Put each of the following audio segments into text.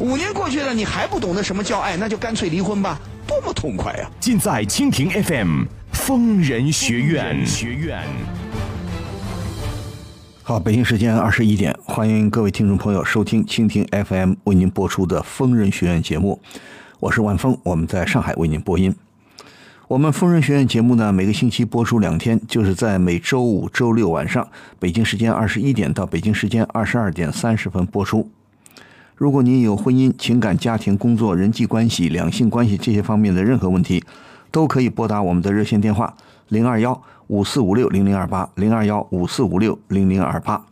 五年过去了，你还不懂得什么叫爱，那就干脆离婚吧，多么痛快呀、尽在蜻蜓 FM 疯人学院。学院。好，北京时间二十一点，欢迎各位听众朋友收听蜻蜓 FM 为您播出的《疯人学院》节目，我是万峰，我们在上海为您播音。我们疯人学院节目呢，每个星期播出两天，就是在每周五、周六晚上，北京时间二十一点到北京时间二十二点三十分播出。如果您有婚姻、情感、家庭、工作、人际关系、两性关系这些方面的任何问题，都可以拨打我们的热线电话零二幺五四五六零零二八零二幺五四五六零零二八。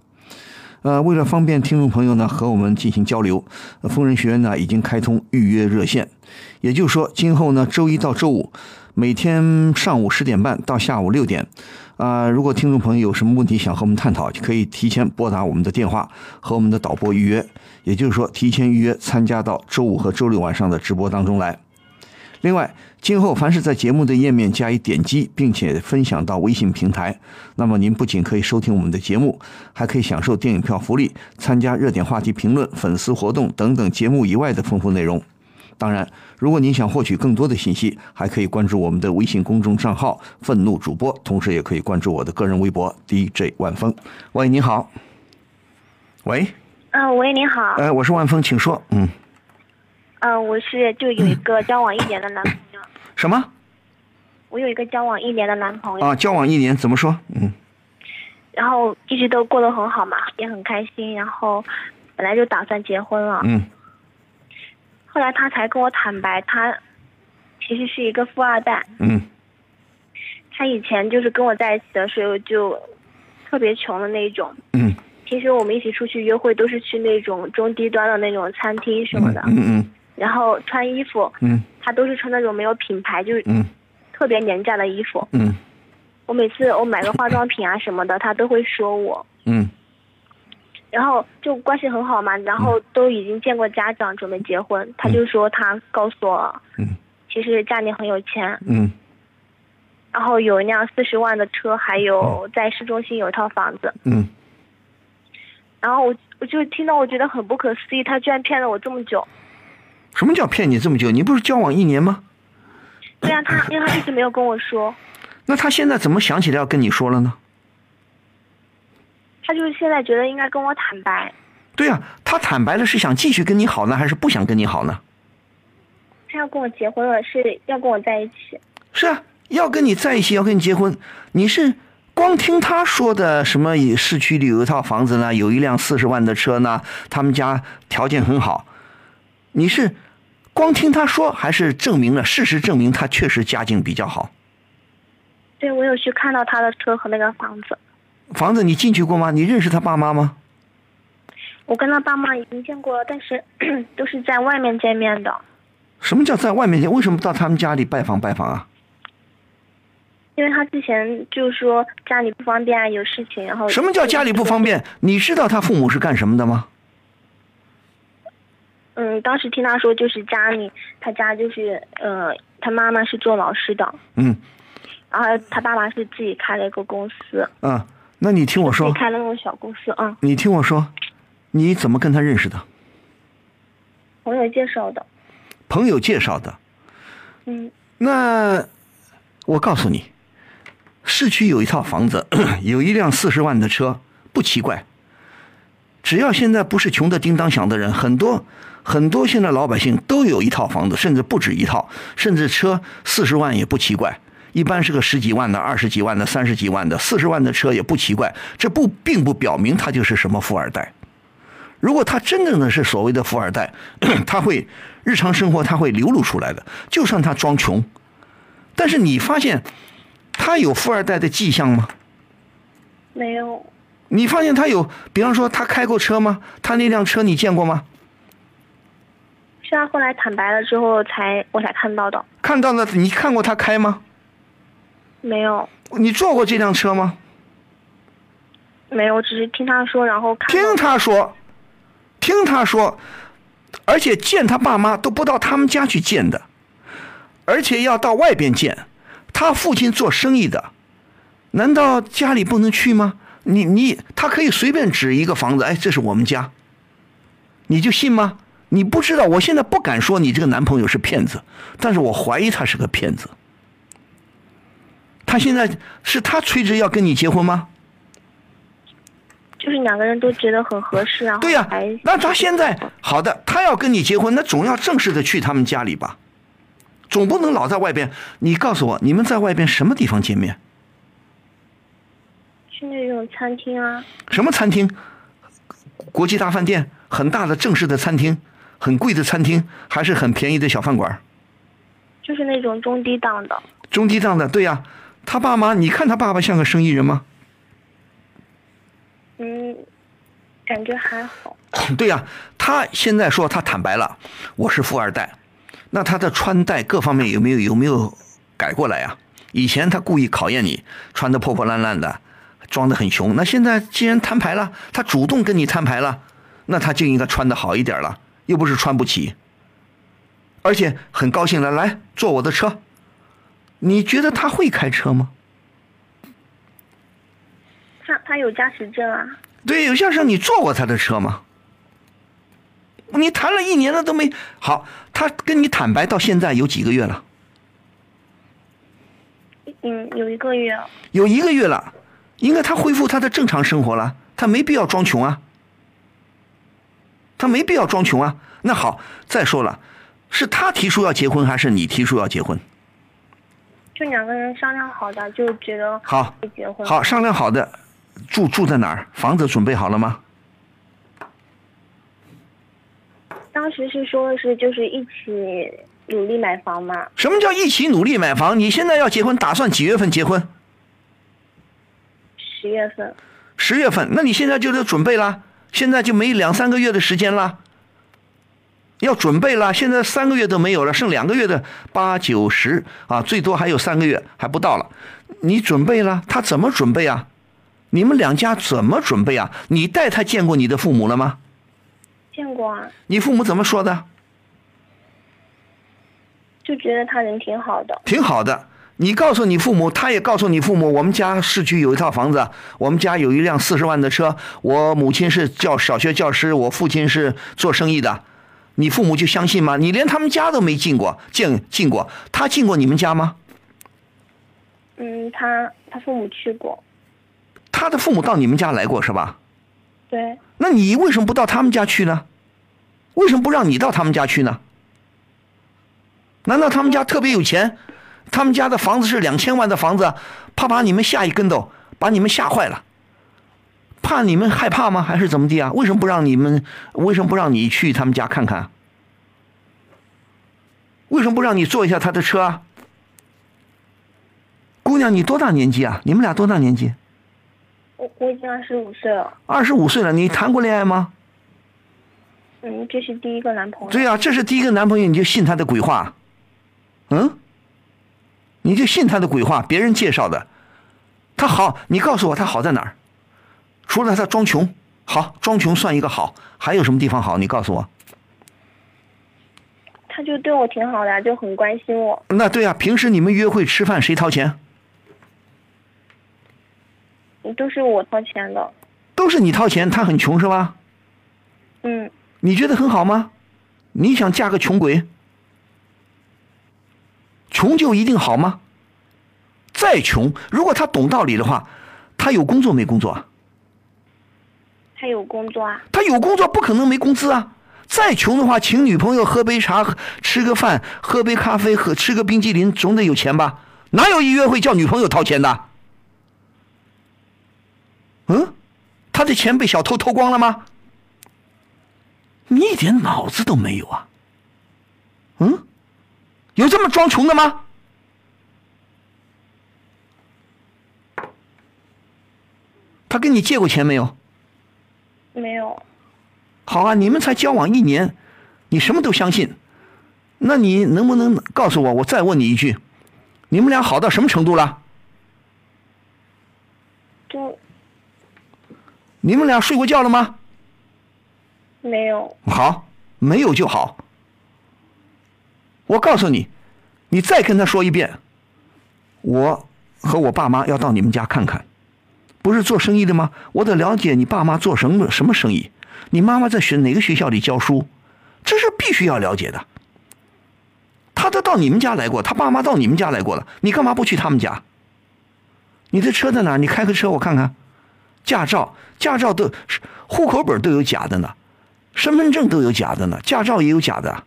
呃，为了方便听众朋友呢和我们进行交流，呃疯人学院呢已经开通预约热线，也就是说，今后呢周一到周五每天上午十点半到下午六点，啊、如果听众朋友有什么问题想和我们探讨，就可以提前拨打我们的电话和我们的导播预约，也就是说提前预约参加到周五和周六晚上的直播当中来。另外，今后凡是在节目的页面加以点击，并且分享到微信平台，那么您不仅可以收听我们的节目，还可以享受电影票福利、参加热点话题评论、粉丝活动等等节目以外的丰富内容。当然，如果您想获取更多的信息，还可以关注我们的微信公众账号“愤怒主播”，同时也可以关注我的个人微博 DJ 万峰。喂，你好。喂，嗯，喂，你好。呃，我是万峰，请说。嗯，嗯、我是就有一个交往一年的男朋友，什么我有一个交往一年的男朋友，啊？交往一年怎么说？嗯然后一直都过得很好嘛，也很开心，然后本来就打算结婚了，嗯后来他才跟我坦白，他其实是一个富二代，嗯。他以前就是跟我在一起的时候就特别穷的那种，嗯。平时我们一起出去约会都是去那种中低端的那种餐厅什么的，嗯嗯。然后穿衣服，嗯。他都是穿那种没有品牌，就是嗯。特别廉价的衣服。嗯。我每次我买个化妆品啊什么的，他都会说我，嗯然后就关系很好嘛，然后都已经见过家长，准备结婚，他就说他告诉我，嗯其实家里很有钱，嗯然后有一辆四十万的车，还有在市中心有一套房子，嗯然后我我就听到我觉得很不可思议，他居然骗了我这么久。什么叫骗你这么久？你不是交往一年吗？对啊，他因为他一直没有跟我说，那他现在怎么想起来要跟你说了呢？他就是现在觉得应该跟我坦白，对呀、他坦白了是想继续跟你好呢，还是不想跟你好呢？他要跟我结婚了，是要跟我在一起。是啊，要跟你在一起，要跟你结婚，你是光听他说的什么市区里有一套房子呢，有一辆四十万的车呢，他们家条件很好，你是光听他说，还是证明了事实证明他确实家境比较好？对，我有去看到他的车和那个房子，房子你进去过吗？你认识他爸妈吗？我跟他爸妈已经见过了，但是 都是在外面见面的，什么叫在外面见？为什么到他们家里拜访拜访啊？因为他之前就是说家里不方便啊，有事情，然后什么叫家里不方便？你知道他父母是干什么的吗？嗯，当时听他说就是家里，他家就是呃，他妈妈是做老师的，嗯然后他爸爸是自己开了一个公司，啊，那你听我说开了那种小公司，啊，你听我说，你怎么跟他认识的？朋友介绍的，朋友介绍的。嗯那我告诉你，市区有一套房子，有一辆四十万的车，不奇怪。只要现在不是穷的叮当响的人，很多很多现在老百姓都有一套房子，甚至不止一套，甚至车四十万也不奇怪。一般是个十几万的、二十几万的、三十几万的，四十万的车也不奇怪。这不并不表明他就是什么富二代。如果他真正的是所谓的富二代，他会日常生活他会流露出来的，就算他装穷，但是你发现他有富二代的迹象吗？没有，你发现他有，比方说他开过车吗？他那辆车你见过吗？是他后来坦白了之后才我才看到的。看到了，你看过他开吗？没有，你坐过这辆车吗？没有，只是听他说，然后看听他说，听他说，而且见他爸妈都不到他们家去见的，而且要到外边见。他父亲做生意的，难道家里不能去吗？你你他可以随便指一个房子，哎，这是我们家，你就信吗？你不知道，我现在不敢说你这个男朋友是骗子，但是我怀疑他是个骗子。他现在是他催着要跟你结婚吗？就是两个人都觉得很合适，然后对呀、还那他现在好的，他要跟你结婚，那总要正式的去他们家里吧，总不能老在外边。你告诉我，你们在外边什么地方见面？去那种餐厅啊，什么餐厅？国际大饭店，很大的正式的餐厅，很贵的餐厅，还是很便宜的小饭馆？就是那种中低档的。中低档的，对呀、他爸妈，你看他爸爸像个生意人吗？嗯，感觉还好。对呀、他现在说他坦白了，我是富二代，那他的穿戴各方面有没有有没有改过来呀、以前他故意考验你，穿的破破烂烂的，装的很穷。那现在既然摊牌了，他主动跟你摊牌了，那他就应该穿的好一点了，又不是穿不起，而且很高兴了，来坐我的车。你觉得他会开车吗？他他有驾驶证啊，对，有驾驶证你坐过他的车吗？你谈了一年了都没好，他跟你坦白到现在有几个月了？嗯，有一个月了。有一个月了，应该他恢复他的正常生活了，他没必要装穷啊，他没必要装穷啊。那好，再说了，是他提出要结婚，还是你提出要结婚？就两个人商量好的，就觉得好会结婚。好，商量好的，住住在哪儿？房子准备好了吗？当时是说的是就是一起努力买房嘛，什么叫一起努力买房？你现在要结婚，打算几月份结婚？十月份。十月份，那你现在就得准备啦，现在就没两三个月的时间啦，要准备了。现在三个月都没有了，剩两个月的八九十啊，最多还有三个月还不到了。你准备了，他怎么准备啊？你们两家怎么准备啊？你带他见过你的父母了吗？见过啊，你父母怎么说的？就觉得他人挺好的。挺好的。你告诉你父母，他也告诉你父母，我们家市区有一套房子，我们家有一辆四十万的车，我母亲是教小学教师，我父亲是做生意的。你父母就相信吗？你连他们家都没进过，进进过，他进过你们家吗？嗯，他他父母去过。他的父母到你们家来过是吧？对，那你为什么不到他们家去呢？为什么不让你到他们家去呢？难道他们家特别有钱？他们家的房子是两千万的房子，怕把你们吓一跟斗，把你们吓坏了，怕你们害怕吗？还是怎么地啊？为什么不让你们？为什么不让你去他们家看看？为什么不让你坐一下他的车啊？姑娘，你多大年纪啊？你们俩多大年纪？我我已经二十五岁了。二十五岁了，你谈过恋爱吗？嗯，这是第一个男朋友。对呀、这是第一个男朋友，你就信他的鬼话，嗯？你就信他的鬼话，别人介绍的。他好，你告诉我他好在哪儿？除了他装穷，好，装穷算一个好，还有什么地方好？你告诉我。他就对我挺好的呀，就很关心我。那对啊，平时你们约会吃饭谁掏钱？都是我掏钱的。都是你掏钱，他很穷是吧？嗯，你觉得很好吗？你想嫁个穷鬼？穷就一定好吗？再穷，如果他懂道理的话，他有工作没工作啊？他有工作啊。他有工作不可能没工资啊！再穷的话，请女朋友喝杯茶、吃个饭、喝杯咖啡、喝吃个冰激凌，总得有钱吧？哪有一约会叫女朋友掏钱的？嗯，他的钱被小偷偷光了吗？你一点脑子都没有啊！嗯，有这么装穷的吗？他跟你借过钱没有？没有，好啊，你们才交往一年，你什么都相信，那你能不能告诉我？我再问你一句，你们俩好到什么程度了？就你们俩睡过觉了吗？没有。好，没有就好。我告诉你，你再跟他说一遍，我和我爸妈要到你们家看看。不是做生意的吗？我得了解你爸妈做什么什么生意，你妈妈在学哪个学校里教书，这是必须要了解的。他都到你们家来过，他爸妈到你们家来过了，你干嘛不去他们家？你的车在哪？你开个车我看看。驾照，驾照都户口本都有假的呢，身份证都有假的呢，驾照也有假的。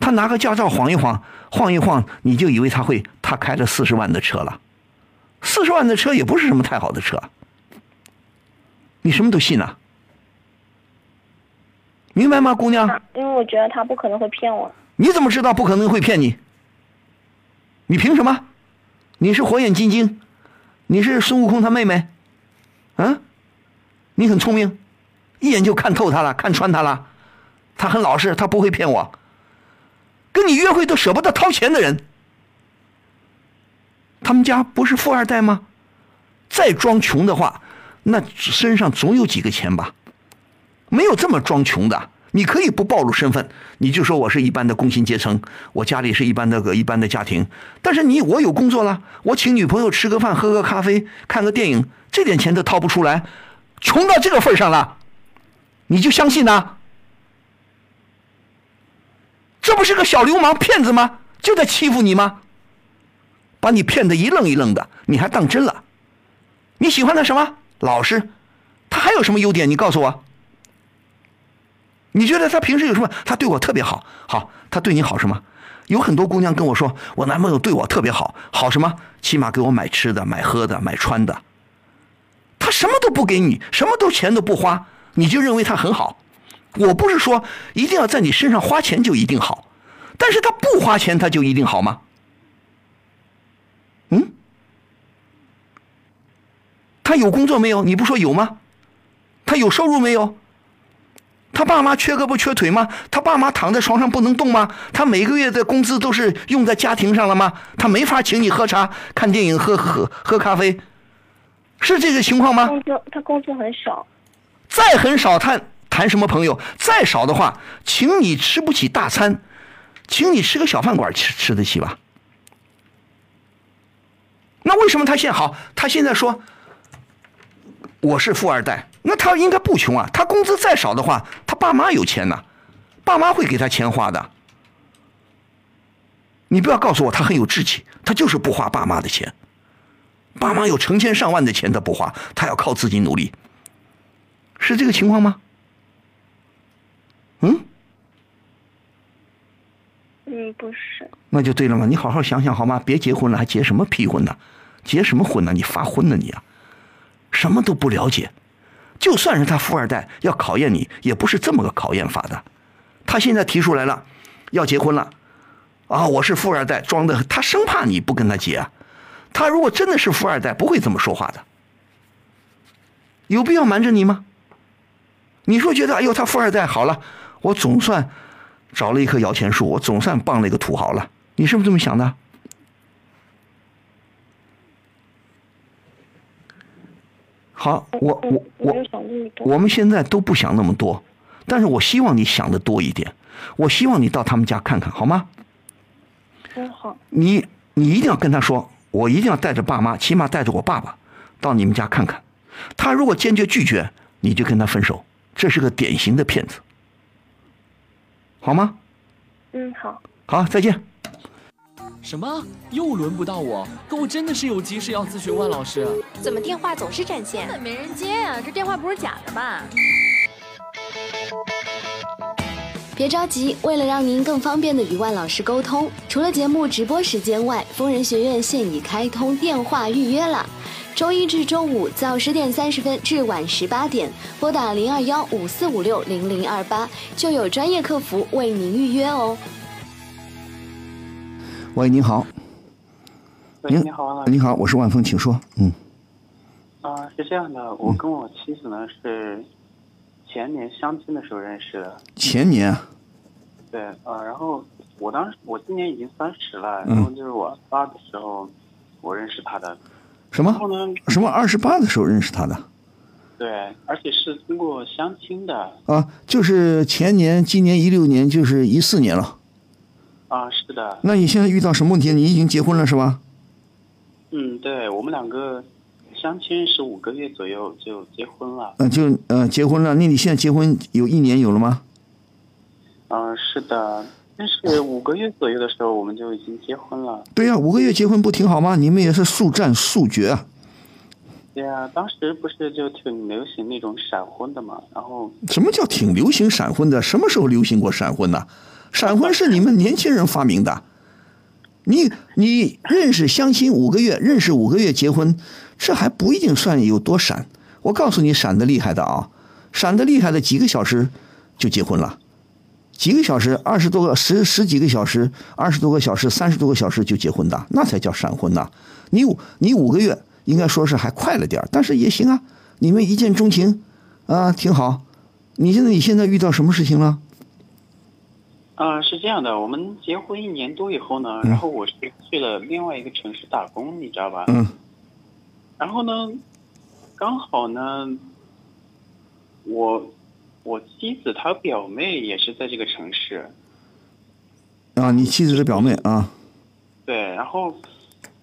他拿个驾照晃一晃，晃一晃，你就以为他会他开了四十万的车了。四十万的车也不是什么太好的车，你什么都信啊？明白吗，姑娘？因为我觉得他不可能会骗我。你怎么知道不可能会骗你？你凭什么？你是火眼金睛？你是孙悟空他妹妹？嗯？你很聪明，一眼就看透他了，看穿他了。他很老实，他不会骗我。跟你约会都舍不得掏钱的人。他们家不是富二代吗？再装穷的话，那身上总有几个钱吧？没有这么装穷的。你可以不暴露身份，你就说我是一般的工薪阶层，我家里是一般的个一般的家庭。但是你我有工作了，我请女朋友吃个饭，喝个咖啡，看个电影，这点钱都掏不出来，穷到这个份上了，你就相信呢？这不是个小流氓骗子吗？就在欺负你吗？把你骗得一愣一愣的，你还当真了？你喜欢他什么？老实。他还有什么优点？你告诉我。你觉得他平时有什么？他对我特别好。好，他对你好什么？有很多姑娘跟我说，我男朋友对我特别好，好什么？起码给我买吃的、买喝的、买穿的。他什么都不给你，什么都钱都不花，你就认为他很好？我不是说一定要在你身上花钱就一定好，但是他不花钱他就一定好吗？嗯，他有工作没有？你不说有吗？他有收入没有？他爸妈缺胳膊缺腿吗？他爸妈躺在床上不能动吗？他每个月的工资都是用在家庭上了吗？他没法请你喝茶、看电影、喝喝喝咖啡，是这个情况吗？他工资很少，再很少，他谈什么朋友？再少的话，请你吃不起大餐，请你吃个小饭馆吃吃得起吧？那为什么他现好？他现在说我是富二代，那他应该不穷啊。他工资再少的话，他爸妈有钱呐，爸妈会给他钱花的。你不要告诉我他很有志气，他就是不花爸妈的钱。爸妈有成千上万的钱他不花，他要靠自己努力，是这个情况吗？嗯？嗯，不是。那就对了嘛，你好好想想好吗？别结婚了，还结什么屁婚呢？结什么婚呢？你发昏呢你啊！什么都不了解，就算是他富二代，要考验你，也不是这么个考验法的。他现在提出来了，要结婚了，啊，我是富二代，装的，他生怕你不跟他结啊。他如果真的是富二代，不会这么说话的。有必要瞒着你吗？你说觉得，哎呦，他富二代好了，我总算找了一棵摇钱树，我总算傍了一个土豪了。你是不是这么想的？好，我我我，我们现在都不想那么多，但是我希望你想的多一点。我希望你到他们家看看，好吗？嗯，好。你你一定要跟他说，我一定要带着爸妈，起码带着我爸爸到你们家看看。他如果坚决拒绝，你就跟他分手。这是个典型的骗子，好吗？嗯，好。好，再见。什么？又轮不到我？可我真的是有急事要咨询万老师。怎么电话总是占线？根本没人接呀！这电话不是假的吧？别着急，为了让您更方便的与万老师沟通，除了节目直播时间外，疯人学院现已开通电话预约了。周一至周五早十点三十分至晚十八点，拨打零二幺五四五六零零二八，就有专业客服为您预约哦。喂，您好。喂，你好，你好，我是万峰，请说。嗯。啊，是这样的，我跟我妻子呢是前年相亲的时候认识的。前年啊，对，呃，然后我当时我今年已经三十了，嗯然后就是我二十八的时候我认识他的。什么，什么二十八的时候认识他的对，而且是通过相亲的。啊？就是前年，今年一六年，就是一四年了。啊，是的，那你现在遇到什么问题？你已经结婚了是吧？嗯，对我们两个相亲是五个月左右就结婚了。嗯、就呃结婚了。那你现在结婚有一年有了吗？嗯、是的，但是五个月左右的时候我们就已经结婚了。对呀、五个月结婚不挺好吗？你们也是速战速决啊。对啊，当时不是就挺流行那种闪婚的嘛，然后什么叫挺流行闪婚的？什么时候流行过闪婚呢？闪婚是你们年轻人发明的。你你认识相亲五个月，认识五个月结婚，这还不一定算有多闪。我告诉你，闪的厉害的啊，闪的厉害的几个小时就结婚了，几个小时，二十多个十十几个小时，二十多个小时，三十多个小时就结婚的，那才叫闪婚呢。你五你五个月应该说是还快了点儿但是也行啊。你们一见钟情啊，挺好。你现在你现在遇到什么事情了？啊、是这样的，我们结婚一年多以后呢，然后我是去了另外一个城市打工，你知道吧？嗯。然后呢，刚好呢，我我妻子她表妹也是在这个城市，啊，你妻子的表妹啊，对，然后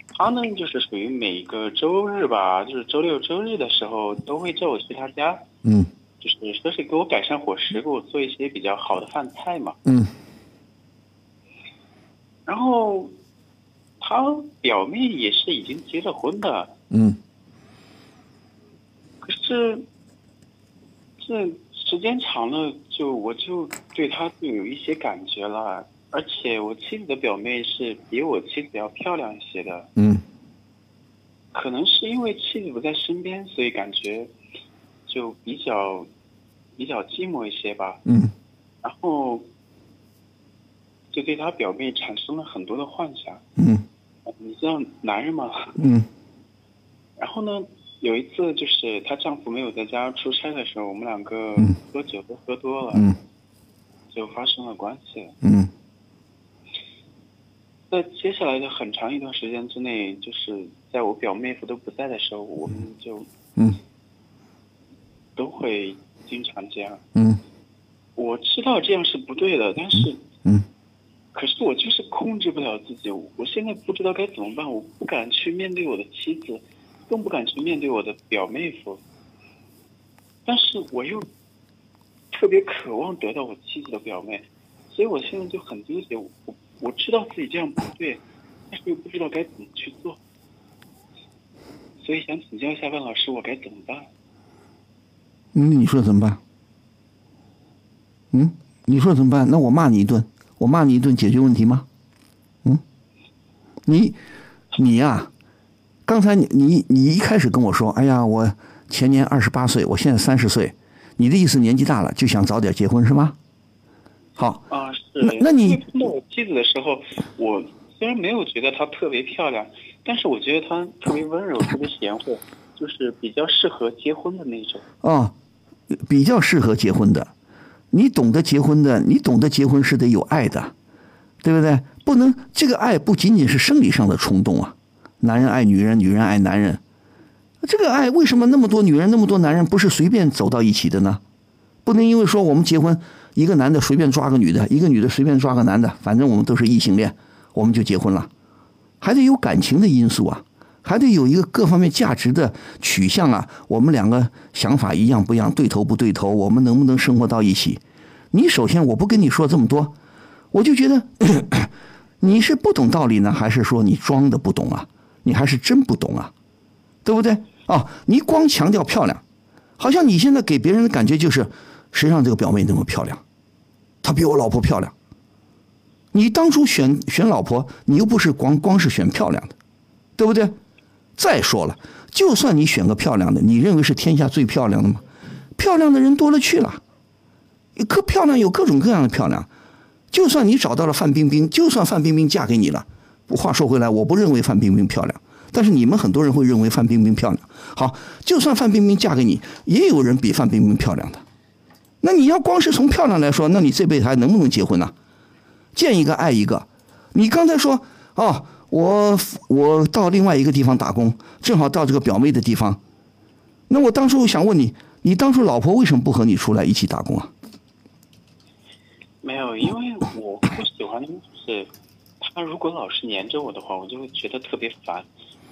她呢就是属于每个周日吧，就是周六周日的时候都会叫我去她家，嗯。就是说是给我改善伙食，给我做一些比较好的饭菜嘛。嗯。然后她表妹也是已经结了婚的，嗯。可是这时间长了，就我就对他就有一些感觉了。而且我妻子的表妹是比我妻子要漂亮一些的，嗯可能是因为妻子不在身边，所以感觉就比较比较寂寞一些吧。嗯然后就对他表妹产生了很多的幻想。嗯你知道男人嘛？嗯然后呢，有一次就是她丈夫没有在家出差的时候，我们两个嗯。喝酒都喝多了，嗯。就发生了关系。嗯。在接下来的很长一段时间之内，就是在我表妹夫都不在的时候，我们就嗯。都会经常这样。嗯。我知道这样是不对的，但是，嗯。可是我就是控制不了自己。我现在不知道该怎么办，我不敢去面对我的妻子，更不敢去面对我的表妹夫。但是我又特别渴望得到我妻子的表妹，所以我现在就很纠结。我我知道自己这样不对，但是又不知道该怎么去做，所以想请教一下万老师，我该怎么办？嗯，你说怎么办？嗯，你说怎么办？那我骂你一顿，我骂你一顿解决问题吗？嗯，你你呀、刚才你你你一开始跟我说，哎呀，我前年二十八岁，我现在三十岁，你的意思年纪大了就想早点结婚是吗？好，啊，是。那那你碰到我妻子的时候，我虽然没有觉得她特别漂亮，但是我觉得她特别温柔，特别贤惠，就是比较适合结婚的那种。哦，比较适合结婚的。你懂得结婚的，你懂得结婚是得有爱的，对不对？不能这个爱不仅仅是生理上的冲动啊，男人爱女人，女人爱男人。这个爱为什么那么多女人，那么多男人不是随便走到一起的呢？不能因为说我们结婚，一个男的随便抓个女的，一个女的随便抓个男的，反正我们都是异性恋，我们就结婚了，还得有感情的因素啊，还得有一个各方面价值的取向啊。我们两个想法一样不一样，对头不对头，我们能不能生活到一起？你首先我不跟你说这么多，我就觉得 你是不懂道理呢，还是说你装的不懂啊？你还是真不懂啊？对不对？啊，你光强调漂亮，好像你现在给别人的感觉就是，谁让这个表妹那么漂亮？她比我老婆漂亮。你当初选选老婆，你又不是光光是选漂亮的，对不对？再说了，就算你选个漂亮的，你认为是天下最漂亮的吗？漂亮的人多了去了，可漂亮有各种各样的漂亮。就算你找到了范冰冰，就算范冰冰嫁给你了，话说回来，我不认为范冰冰漂亮，但是你们很多人会认为范冰冰漂亮。好，就算范冰冰嫁给你，也有人比范冰冰漂亮的。那你要光是从漂亮来说，那你这辈子还能不能结婚呢？见一个爱一个。你刚才说哦，我我到另外一个地方打工，正好到这个表妹的地方。那我当初想问你，你当初老婆为什么不和你出来一起打工啊？没有，因为我不喜欢，就是他如果老是黏着我的话，我就会觉得特别烦。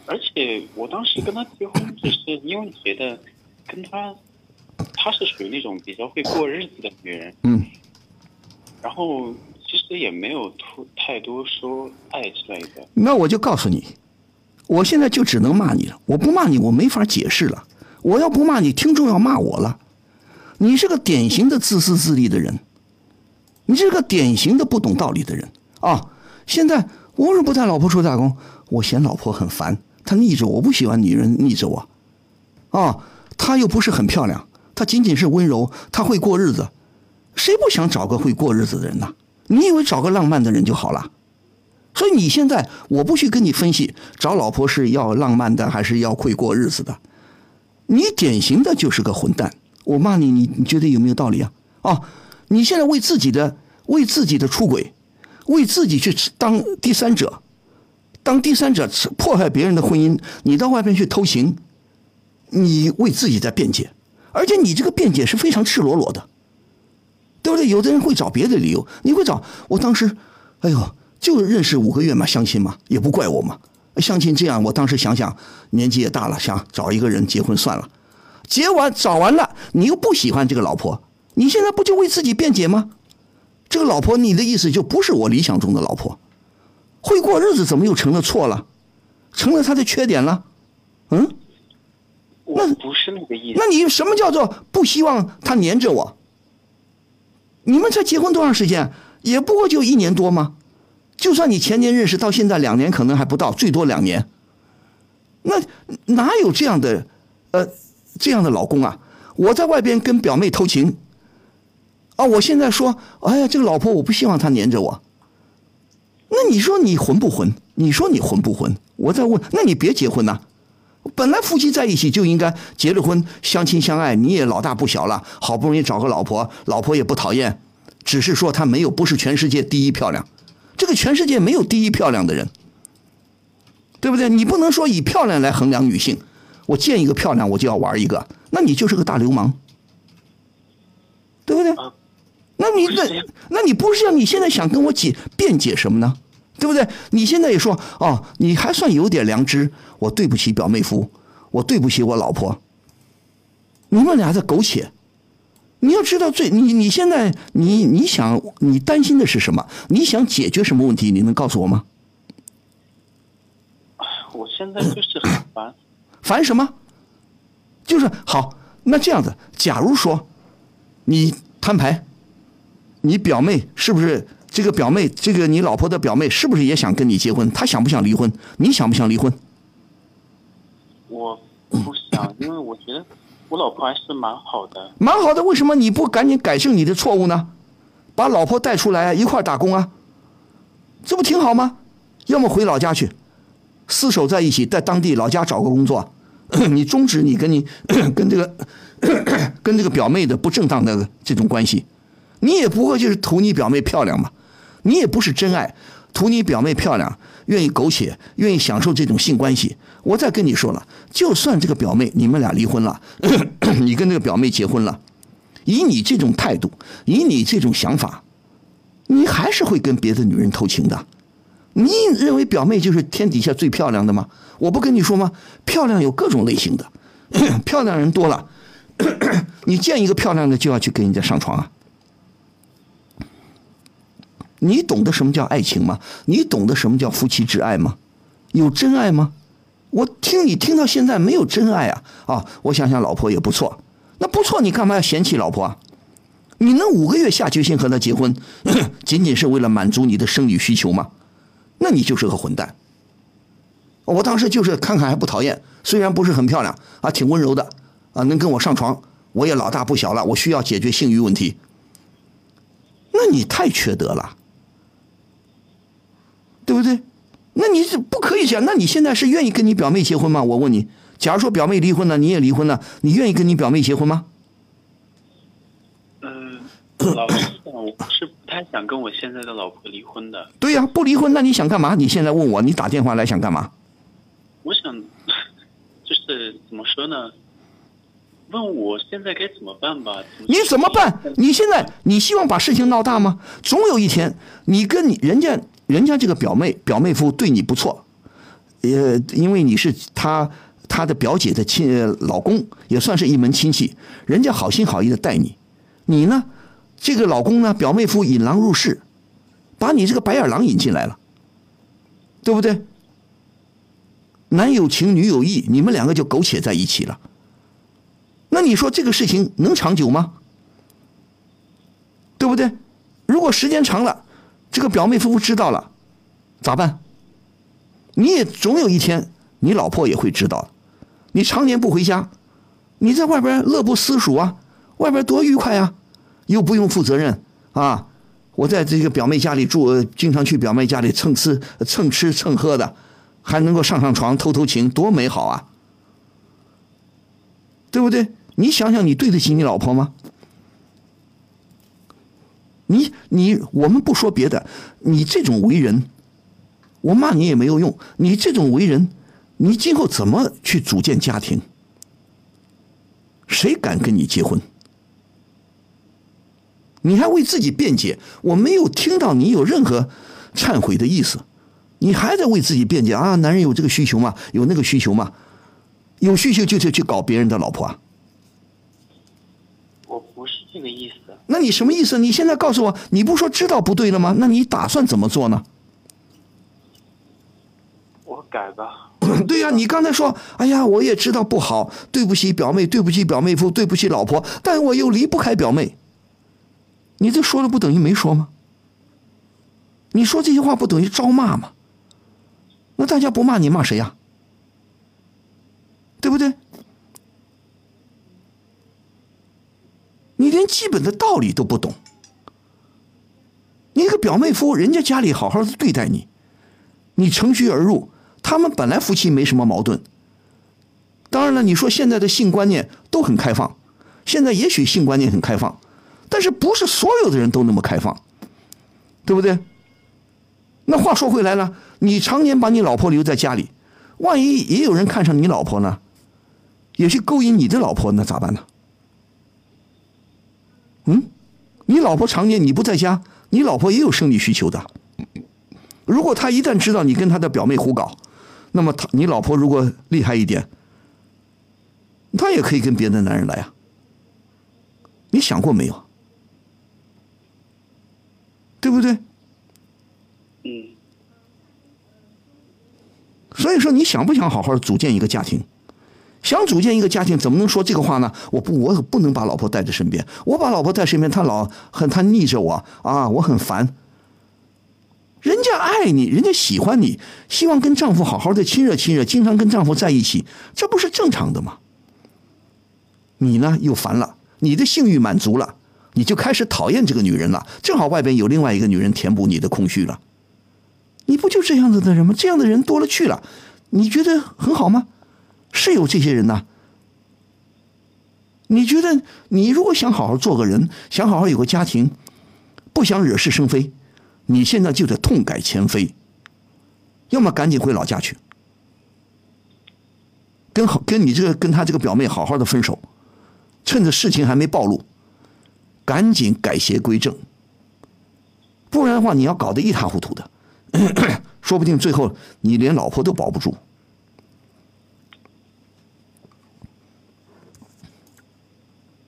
而且我当时跟他结婚，只是因为觉得跟他，她是属于那种比较会过日子的女人。嗯。然后其实也没有突太多说爱之类的。那我就告诉你，我现在就只能骂你了。我不骂你，我没法解释了。我要不骂你，听众要骂我了。你是个典型的自私自利的人，你是个典型的不懂道理的人啊！现在我为什么不带老婆出去打工？我嫌老婆很烦，她腻着我，我不喜欢女人腻着我。啊，她又不是很漂亮，她仅仅是温柔，她会过日子。谁不想找个会过日子的人呢？你以为找个浪漫的人就好了？所以你现在我不去跟你分析，找老婆是要浪漫的还是要会过日子的？你典型的就是个混蛋，我骂你，你你觉得有没有道理啊？啊，你现在为自己的为自己的出轨，为自己去当第三者，当第三者破坏别人的婚姻，你到外面去偷情，你为自己在辩解，而且你这个辩解是非常赤裸裸的，对不对？有的人会找别的理由，你会找我当时，哎呦，就认识五个月嘛，相亲嘛，也不怪我嘛。相亲这样，我当时想想，年纪也大了，想找一个人结婚算了。结完找完了，你又不喜欢这个老婆，你现在不就为自己辩解吗？这个老婆，你的意思就不是我理想中的老婆，会过日子怎么又成了错了，成了他的缺点了？嗯？那不是那个意思。那你什么叫做不希望他黏着我？你们才结婚多长时间？也不过就一年多吗？就算你前年认识到现在两年，可能还不到，最多两年。那哪有这样的，呃，这样的老公啊？我在外边跟表妹偷情，啊，我现在说，哎呀，这个老婆我不希望她黏着我。那你说你混不混？你说你混不混？我在问，那你别结婚呐。本来夫妻在一起就应该结了婚，相亲相爱，你也老大不小了，好不容易找个老婆，老婆也不讨厌，只是说她没有不是全世界第一漂亮。这个全世界没有第一漂亮的人，对不对？你不能说以漂亮来衡量女性。我见一个漂亮，我就要玩一个，那你就是个大流氓，对不对？那你那那你不是要你现在想跟我解辩解什么呢？对不对？你现在也说哦，你还算有点良知。我对不起表妹夫，我对不起我老婆。你们俩在苟且。你要知道，最你你现在你你想你担心的是什么？你想解决什么问题？你能告诉我吗？我现在就是很烦。烦什么？就是好，那这样子，假如说你摊牌，你表妹是不是这个表妹？这个你老婆的表妹是不是也想跟你结婚？她想不想离婚？你想不想离婚？我不想，因为我觉得。我老婆还是蛮好的，蛮好的。为什么你不赶紧改正你的错误呢？把老婆带出来一块打工啊，这不挺好吗？要么回老家去，厮守在一起，在当地老家找个工作。你终止你跟你 跟这个 跟这个表妹的不正当的这种关系，你也不过就是图你表妹漂亮嘛，你也不是真爱，图你表妹漂亮，愿意苟且，愿意享受这种性关系。我再跟你说了，就算这个表妹你们俩离婚了，你跟这个表妹结婚了，以你这种态度，以你这种想法，你还是会跟别的女人偷情的。你认为表妹就是天底下最漂亮的吗？我不跟你说吗？漂亮有各种类型的，漂亮人多了，你见一个漂亮的就要去跟人家上床啊？你懂得什么叫爱情吗？你懂得什么叫夫妻之爱吗？有真爱吗？我听你听到现在没有真爱啊啊！我想想，老婆也不错，那不错，你干嘛要嫌弃老婆啊？你能五个月下决心和她结婚，仅仅是为了满足你的生理需求吗？那你就是个混蛋。我当时就是看看还不讨厌，虽然不是很漂亮啊，挺温柔的啊，能跟我上床，我也老大不小了，我需要解决性欲问题。那你太缺德了，对不对？那你是不可以讲？那你现在是愿意跟你表妹结婚吗？我问你，假如说表妹离婚了，你也离婚了，你愿意跟你表妹结婚吗？嗯、老实讲，我是不太想跟我现在的老婆离婚的。对呀、不离婚，那你想干嘛？你现在问我，你打电话来想干嘛？我想，就是怎么说呢？问我现在该怎么办吧？你怎么办？你现在你希望把事情闹大吗？总有一天，你跟你人家人家这个表妹表妹夫对你不错，呃，因为你是他他的表姐的亲呃老公，也算是一门亲戚，人家好心好意的待你，你呢，这个老公呢，表妹夫引狼入室，把你这个白眼狼引进来了，对不对？男有情，女有意，你们两个就苟且在一起了。那你说这个事情能长久吗？对不对？如果时间长了，这个表妹夫妇知道了，咋办？你也总有一天，你老婆也会知道。你常年不回家，你在外边乐不思蜀啊，外边多愉快啊，又不用负责任啊。我在这个表妹家里住，经常去表妹家里蹭吃蹭吃蹭喝的，还能够上上床偷偷情，多美好啊！对不对？你想想，你对得起你老婆吗？你你，我们不说别的，你这种为人，我骂你也没有用。你这种为人，你今后怎么去组建家庭？谁敢跟你结婚？你还为自己辩解，我没有听到你有任何忏悔的意思，你还在为自己辩解啊？男人有这个需求吗？有那个需求吗？有需求就是去搞别人的老婆啊？这个意思。那你什么意思？你现在告诉我，你不说知道不对了吗？那你打算怎么做呢？我改吧。对呀、你刚才说，哎呀，我也知道不好，对不起表妹，对不起表妹夫，对不起老婆，但我又离不开表妹。你这说了不等于没说吗？你说这些话不等于招骂吗？那大家不骂你骂谁呀、对不对？你连基本的道理都不懂。你一个表妹夫，人家家里好好的对待你，你乘虚而入，他们本来夫妻没什么矛盾。当然了，你说现在的性观念都很开放，现在也许性观念很开放，但是不是所有的人都那么开放，对不对？那话说回来了，你常年把你老婆留在家里，万一也有人看上你老婆呢，也去勾引你的老婆，那咋办呢？嗯，你老婆常年你不在家，你老婆也有生理需求的。如果她一旦知道你跟她的表妹胡搞，那么她你老婆如果厉害一点，她也可以跟别的男人来啊。你想过没有？对不对？嗯，所以说，你想不想好好组建一个家庭？想组建一个家庭，怎么能说这个话呢？我不，我可不能把老婆带在身边。我把老婆带身边，她老很，她腻着我啊，我很烦。人家爱你，人家喜欢你，希望跟丈夫好好的亲热亲热，经常跟丈夫在一起，这不是正常的吗？你呢又烦了，你的性欲满足了，你就开始讨厌这个女人了。正好外边有另外一个女人填补你的空虚了。你不就这样子的人吗？这样的人多了去了，你觉得很好吗？是有这些人呐。你觉得你如果想好好做个人，想好好有个家庭，不想惹是生非，你现在就得痛改前非，要么赶紧回老家去，跟好跟你这个跟他这个表妹好好的分手，趁着事情还没暴露，赶紧改邪归正，不然的话你要搞得一塌糊涂的。说不定最后你连老婆都保不住。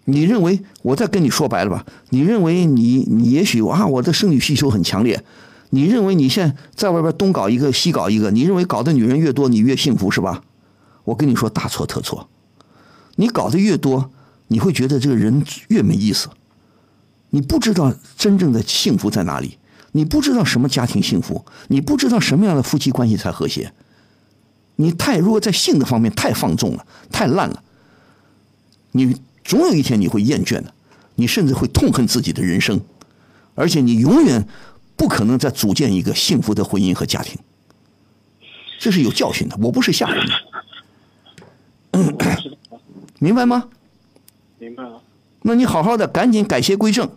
你认为我再跟你说白了吧？你认为你你也许啊，我的生理需求很强烈。你认为你现在在外边东搞一个西搞一个，你认为搞的女人越多你越幸福是吧？我跟你说大错特错。你搞得越多，你会觉得这个人越没意思。你不知道真正的幸福在哪里。你不知道什么家庭幸福，你不知道什么样的夫妻关系才和谐。你太如果在性的方面太放纵了，太烂了，你总有一天你会厌倦的，你甚至会痛恨自己的人生，而且你永远不可能再组建一个幸福的婚姻和家庭。这是有教训的，我不是吓人的，明白吗？明白了。那你好好的，赶紧改邪归正，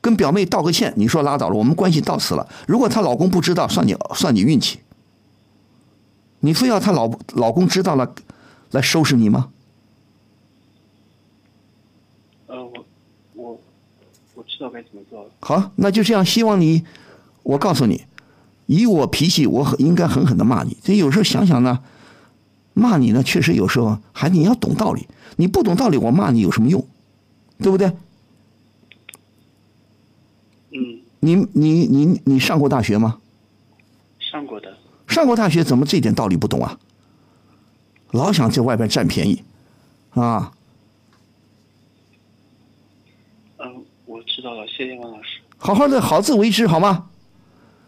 跟表妹道个歉。你说拉倒了，我们关系到此了。如果她老公不知道，算你算你运气。你非要她老老公知道了，来收拾你吗？呃，我我我知道该怎么做了。好，那就这样。希望你，我告诉你，以我脾气，我很应该狠狠的骂你。这有时候想想呢，骂你呢，确实有时候还你要懂道理。你不懂道理，我骂你有什么用？对不对？嗯，你你你你上过大学吗？上过的。上过大学怎么这点道理不懂啊？老想在外边占便宜，啊？嗯，我知道了，谢谢王老师。好好的，好自为之，好吗？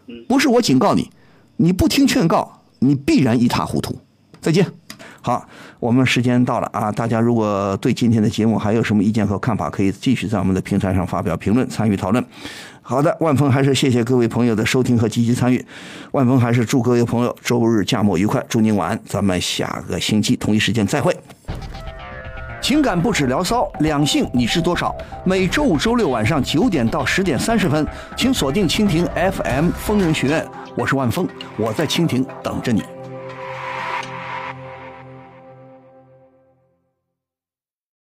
嗯，不是我警告你，你不听劝告，你必然一塌糊涂。再见。好，我们时间到了啊！大家如果对今天的节目还有什么意见和看法，可以继续在我们的平台上发表评论，参与讨论。好的，万峰还是谢谢各位朋友的收听和积极参与。万峰还是祝各位朋友周日假末愉快，祝您晚安。咱们下个星期同一时间再会。情感不止聊骚，两性你知多少？每周五、周六晚上九点到十点三十分，请锁定蜻蜓 FM 疯人学院，我是万峰，我在蜻蜓等着你。